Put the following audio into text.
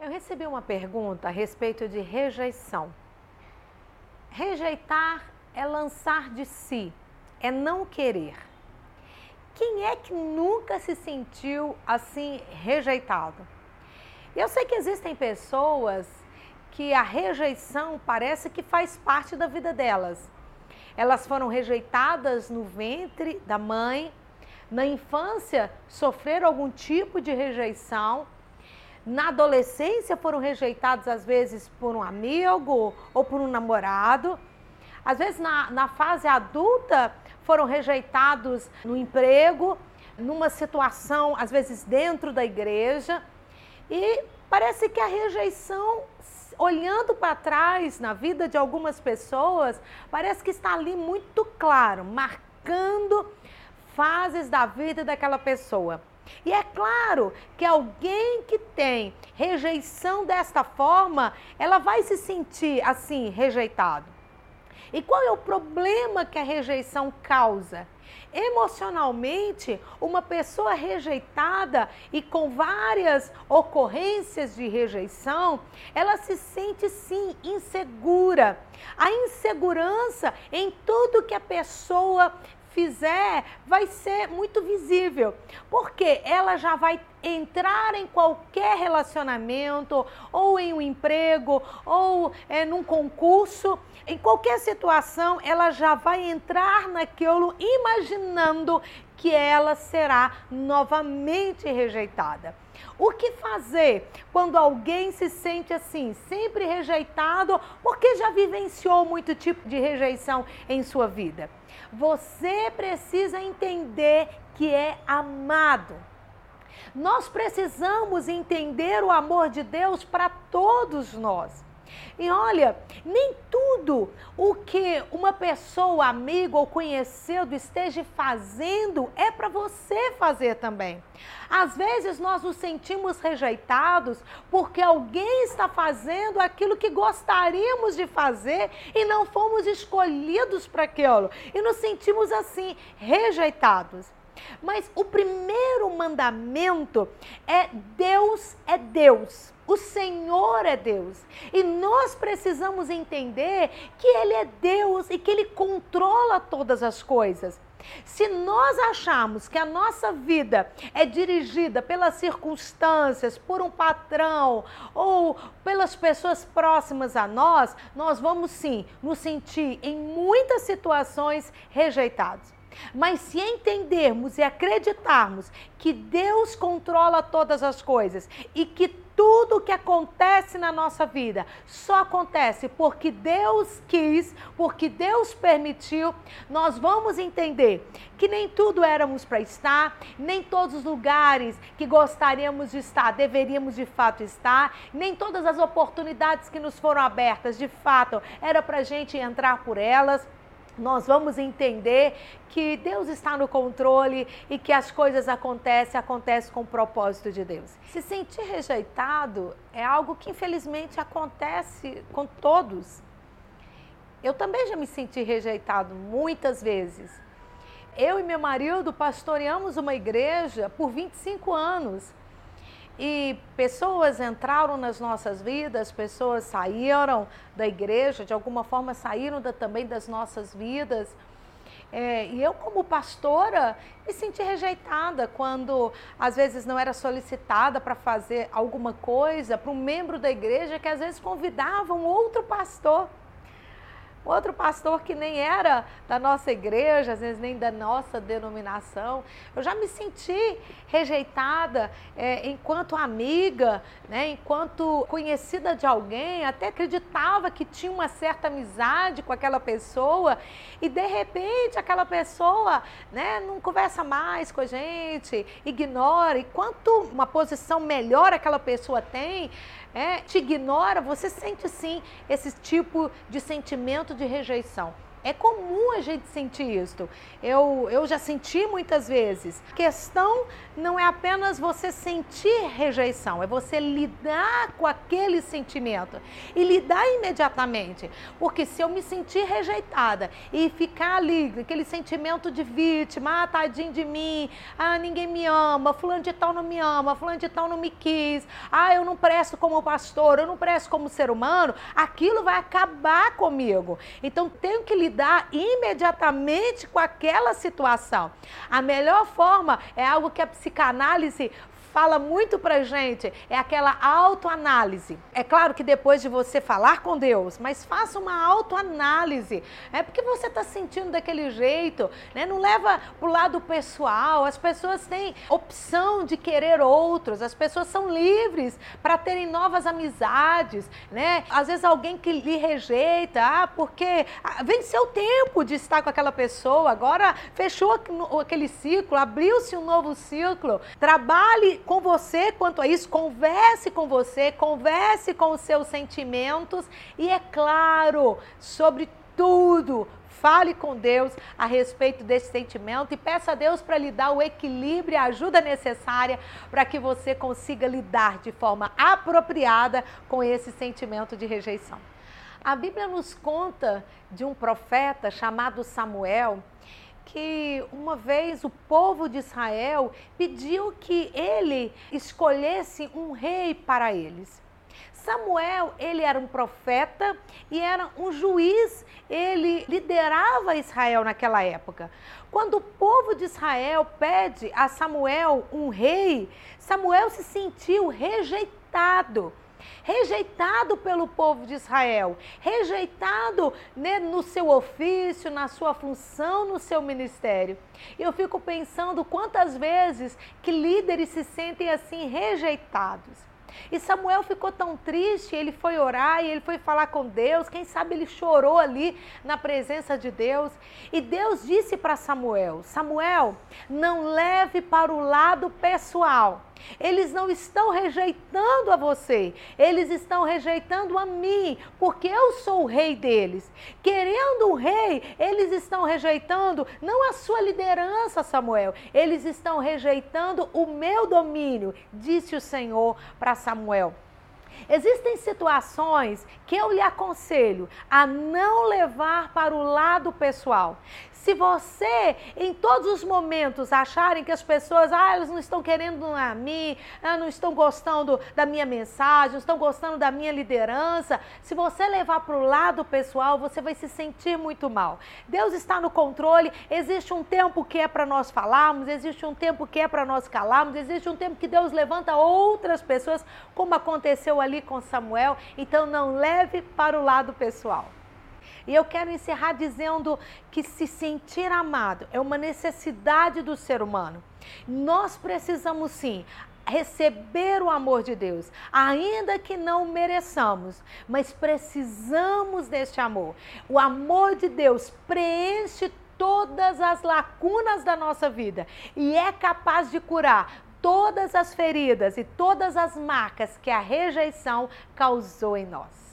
Eu recebi uma pergunta a respeito de rejeição. Rejeitar é lançar de si, é não querer. Quem é que nunca se sentiu assim rejeitado? Eu sei que existem pessoas que a rejeição parece que faz parte da vida delas. Elas foram rejeitadas no ventre da mãe, na infância sofreram algum tipo de rejeição, na adolescência foram rejeitados às vezes por um amigo ou por um namorado, às vezes na, na fase adulta foram rejeitados no emprego, numa situação, às vezes dentro da igreja, e parece que a rejeição olhando para trás na vida de algumas pessoas, parece que está ali muito claro, marcando fases da vida daquela pessoa. E é claro que alguém que tem rejeição desta forma, ela vai se sentir assim, rejeitado. E qual é o problema que a rejeição causa? Emocionalmente, uma pessoa rejeitada e com várias ocorrências de rejeição, ela se sente sim insegura. A insegurança em tudo que a pessoa fizer vai ser muito visível, porque ela já vai entrar em qualquer relacionamento, ou em um emprego, ou é, num concurso, em qualquer situação, ela já vai entrar naquilo imaginando que ela será novamente rejeitada. O que fazer quando alguém se sente assim, sempre rejeitado, porque já vivenciou muito tipo de rejeição em sua vida? Você precisa entender que é amado. Nós precisamos entender o amor de Deus para todos nós. E olha, nem tudo o que uma pessoa, amigo ou conhecido esteja fazendo é para você fazer também. Às vezes nós nos sentimos rejeitados porque alguém está fazendo aquilo que gostaríamos de fazer e não fomos escolhidos para aquilo. E nos sentimos assim, rejeitados. Mas o primeiro mandamento é Deus é Deus. O Senhor é Deus. E nós precisamos entender que Ele é Deus e que Ele controla todas as coisas. Se nós acharmos que a nossa vida é dirigida pelas circunstâncias, por um patrão ou pelas pessoas próximas a nós, nós vamos sim nos sentir em muitas situações rejeitados. Mas se entendermos e acreditarmos que Deus controla todas as coisas e que tudo que acontece na nossa vida. Só acontece porque Deus quis, porque Deus permitiu, nós vamos entender que nem tudo éramos para estar, nem todos os lugares que gostaríamos de estar deveríamos de fato estar, nem todas as oportunidades que nos foram abertas de fato era para a gente entrar por elas nós vamos entender que Deus está no controle e que as coisas acontecem, acontecem com o propósito de Deus. Se sentir rejeitado é algo que infelizmente acontece com todos. Eu também já me senti rejeitado muitas vezes. Eu e meu marido pastoreamos uma igreja por 25 anos e pessoas entraram nas nossas vidas, pessoas saíram da igreja, de alguma forma saíram da, também das nossas vidas. É, e eu, como pastora, me senti rejeitada quando às vezes não era solicitada para fazer alguma coisa para um membro da igreja que às vezes convidava um outro pastor outro pastor que nem era da nossa igreja, às vezes nem da nossa denominação. Eu já me senti rejeitada é, enquanto amiga, né, enquanto conhecida de alguém, até acreditava que tinha uma certa amizade com aquela pessoa e de repente aquela pessoa né, não conversa mais com a gente, ignora. E quanto uma posição melhor aquela pessoa tem, é, te ignora, você sente sim esse tipo de sentimento de rejeição. É comum a gente sentir isso. Eu, eu já senti muitas vezes. A questão não é apenas você sentir rejeição, é você lidar com aquele sentimento e lidar imediatamente. Porque se eu me sentir rejeitada e ficar ali, aquele sentimento de vítima, ah, tadinho de mim, ah, ninguém me ama, fulano de tal não me ama, fulano de tal não me quis, ah, eu não presto como pastor, eu não presto como ser humano, aquilo vai acabar comigo. Então tenho que lidar imediatamente com aquela situação. A melhor forma é algo que a psicanálise fala muito pra gente é aquela autoanálise. É claro que depois de você falar com Deus, mas faça uma autoanálise. É porque você está sentindo daquele jeito, né? Não leva pro lado pessoal. As pessoas têm opção de querer outros, as pessoas são livres para terem novas amizades, né? Às vezes alguém que lhe rejeita, ah, porque ah, venceu o tempo de estar com aquela pessoa, agora fechou aquele ciclo, abriu-se um novo ciclo. Trabalhe com você quanto a isso, converse com você, converse com os seus sentimentos e, é claro, sobre tudo, fale com Deus a respeito desse sentimento e peça a Deus para lhe dar o equilíbrio e a ajuda necessária para que você consiga lidar de forma apropriada com esse sentimento de rejeição. A Bíblia nos conta de um profeta chamado Samuel que uma vez o povo de Israel pediu que ele escolhesse um rei para eles. Samuel, ele era um profeta e era um juiz, ele liderava Israel naquela época. Quando o povo de Israel pede a Samuel um rei, Samuel se sentiu rejeitado rejeitado pelo povo de Israel, rejeitado né, no seu ofício, na sua função, no seu ministério. Eu fico pensando quantas vezes que líderes se sentem assim rejeitados. E Samuel ficou tão triste, ele foi orar e ele foi falar com Deus. Quem sabe ele chorou ali na presença de Deus. E Deus disse para Samuel: Samuel, não leve para o lado pessoal. Eles não estão rejeitando a você, eles estão rejeitando a mim, porque eu sou o rei deles. Querendo um rei, eles estão rejeitando não a sua liderança, Samuel, eles estão rejeitando o meu domínio, disse o Senhor para Samuel. Existem situações que eu lhe aconselho a não levar para o lado pessoal. Se você, em todos os momentos, acharem que as pessoas, ah, elas não estão querendo a mim, ah, não estão gostando da minha mensagem, não estão gostando da minha liderança, se você levar para o lado pessoal, você vai se sentir muito mal. Deus está no controle, existe um tempo que é para nós falarmos, existe um tempo que é para nós calarmos, existe um tempo que Deus levanta outras pessoas, como aconteceu ali com Samuel, então não leve para o lado pessoal. E eu quero encerrar dizendo que se sentir amado é uma necessidade do ser humano. Nós precisamos sim receber o amor de Deus, ainda que não mereçamos, mas precisamos deste amor. O amor de Deus preenche todas as lacunas da nossa vida e é capaz de curar todas as feridas e todas as marcas que a rejeição causou em nós.